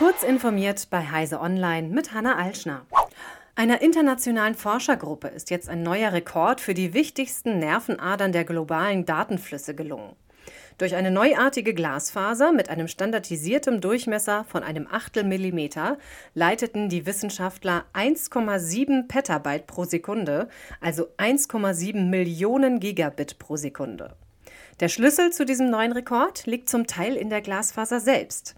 Kurz informiert bei Heise Online mit Hanna Alschner. Einer internationalen Forschergruppe ist jetzt ein neuer Rekord für die wichtigsten Nervenadern der globalen Datenflüsse gelungen. Durch eine neuartige Glasfaser mit einem standardisierten Durchmesser von einem Achtel Millimeter leiteten die Wissenschaftler 1,7 Petabyte pro Sekunde, also 1,7 Millionen Gigabit pro Sekunde. Der Schlüssel zu diesem neuen Rekord liegt zum Teil in der Glasfaser selbst.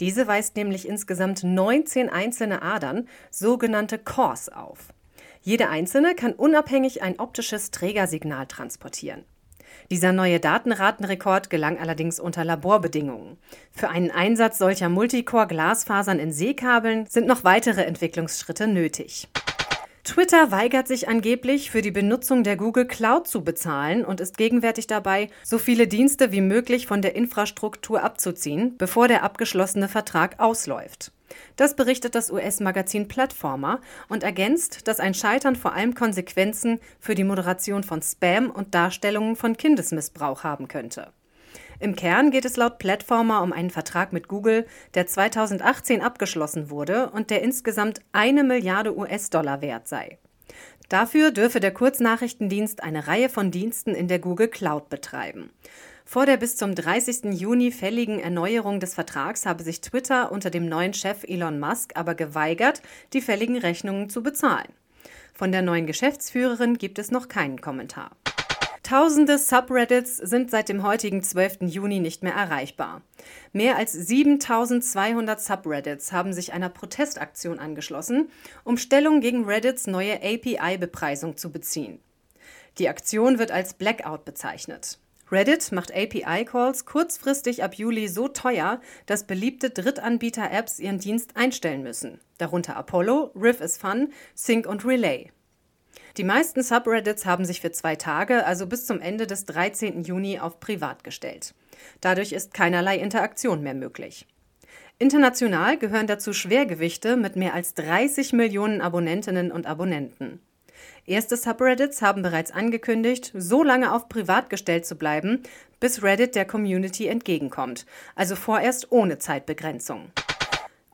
Diese weist nämlich insgesamt 19 einzelne Adern, sogenannte Cores, auf. Jede einzelne kann unabhängig ein optisches Trägersignal transportieren. Dieser neue Datenratenrekord gelang allerdings unter Laborbedingungen. Für einen Einsatz solcher Multicore-Glasfasern in Seekabeln sind noch weitere Entwicklungsschritte nötig. Twitter weigert sich angeblich, für die Benutzung der Google Cloud zu bezahlen und ist gegenwärtig dabei, so viele Dienste wie möglich von der Infrastruktur abzuziehen, bevor der abgeschlossene Vertrag ausläuft. Das berichtet das US-Magazin Platformer und ergänzt, dass ein Scheitern vor allem Konsequenzen für die Moderation von Spam und Darstellungen von Kindesmissbrauch haben könnte. Im Kern geht es laut Platformer um einen Vertrag mit Google, der 2018 abgeschlossen wurde und der insgesamt eine Milliarde US-Dollar wert sei. Dafür dürfe der Kurznachrichtendienst eine Reihe von Diensten in der Google Cloud betreiben. Vor der bis zum 30. Juni fälligen Erneuerung des Vertrags habe sich Twitter unter dem neuen Chef Elon Musk aber geweigert, die fälligen Rechnungen zu bezahlen. Von der neuen Geschäftsführerin gibt es noch keinen Kommentar. Tausende Subreddits sind seit dem heutigen 12. Juni nicht mehr erreichbar. Mehr als 7200 Subreddits haben sich einer Protestaktion angeschlossen, um Stellung gegen Reddits neue API-Bepreisung zu beziehen. Die Aktion wird als Blackout bezeichnet. Reddit macht API-Calls kurzfristig ab Juli so teuer, dass beliebte Drittanbieter-Apps ihren Dienst einstellen müssen, darunter Apollo, Riff is Fun, Sync und Relay. Die meisten Subreddits haben sich für zwei Tage, also bis zum Ende des 13. Juni, auf privat gestellt. Dadurch ist keinerlei Interaktion mehr möglich. International gehören dazu Schwergewichte mit mehr als 30 Millionen Abonnentinnen und Abonnenten. Erste Subreddits haben bereits angekündigt, so lange auf privat gestellt zu bleiben, bis Reddit der Community entgegenkommt, also vorerst ohne Zeitbegrenzung.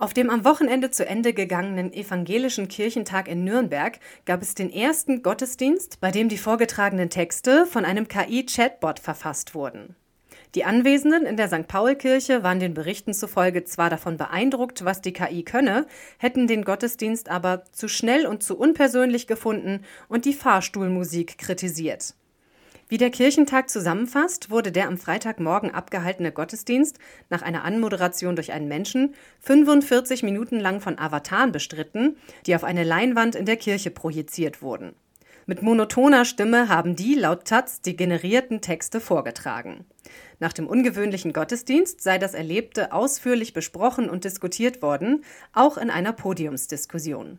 Auf dem am Wochenende zu Ende gegangenen evangelischen Kirchentag in Nürnberg gab es den ersten Gottesdienst, bei dem die vorgetragenen Texte von einem KI-Chatbot verfasst wurden. Die Anwesenden in der St. Paul-Kirche waren den Berichten zufolge zwar davon beeindruckt, was die KI könne, hätten den Gottesdienst aber zu schnell und zu unpersönlich gefunden und die Fahrstuhlmusik kritisiert. Wie der Kirchentag zusammenfasst, wurde der am Freitagmorgen abgehaltene Gottesdienst nach einer Anmoderation durch einen Menschen 45 Minuten lang von Avataren bestritten, die auf eine Leinwand in der Kirche projiziert wurden. Mit monotoner Stimme haben die laut Taz die generierten Texte vorgetragen. Nach dem ungewöhnlichen Gottesdienst sei das Erlebte ausführlich besprochen und diskutiert worden, auch in einer Podiumsdiskussion.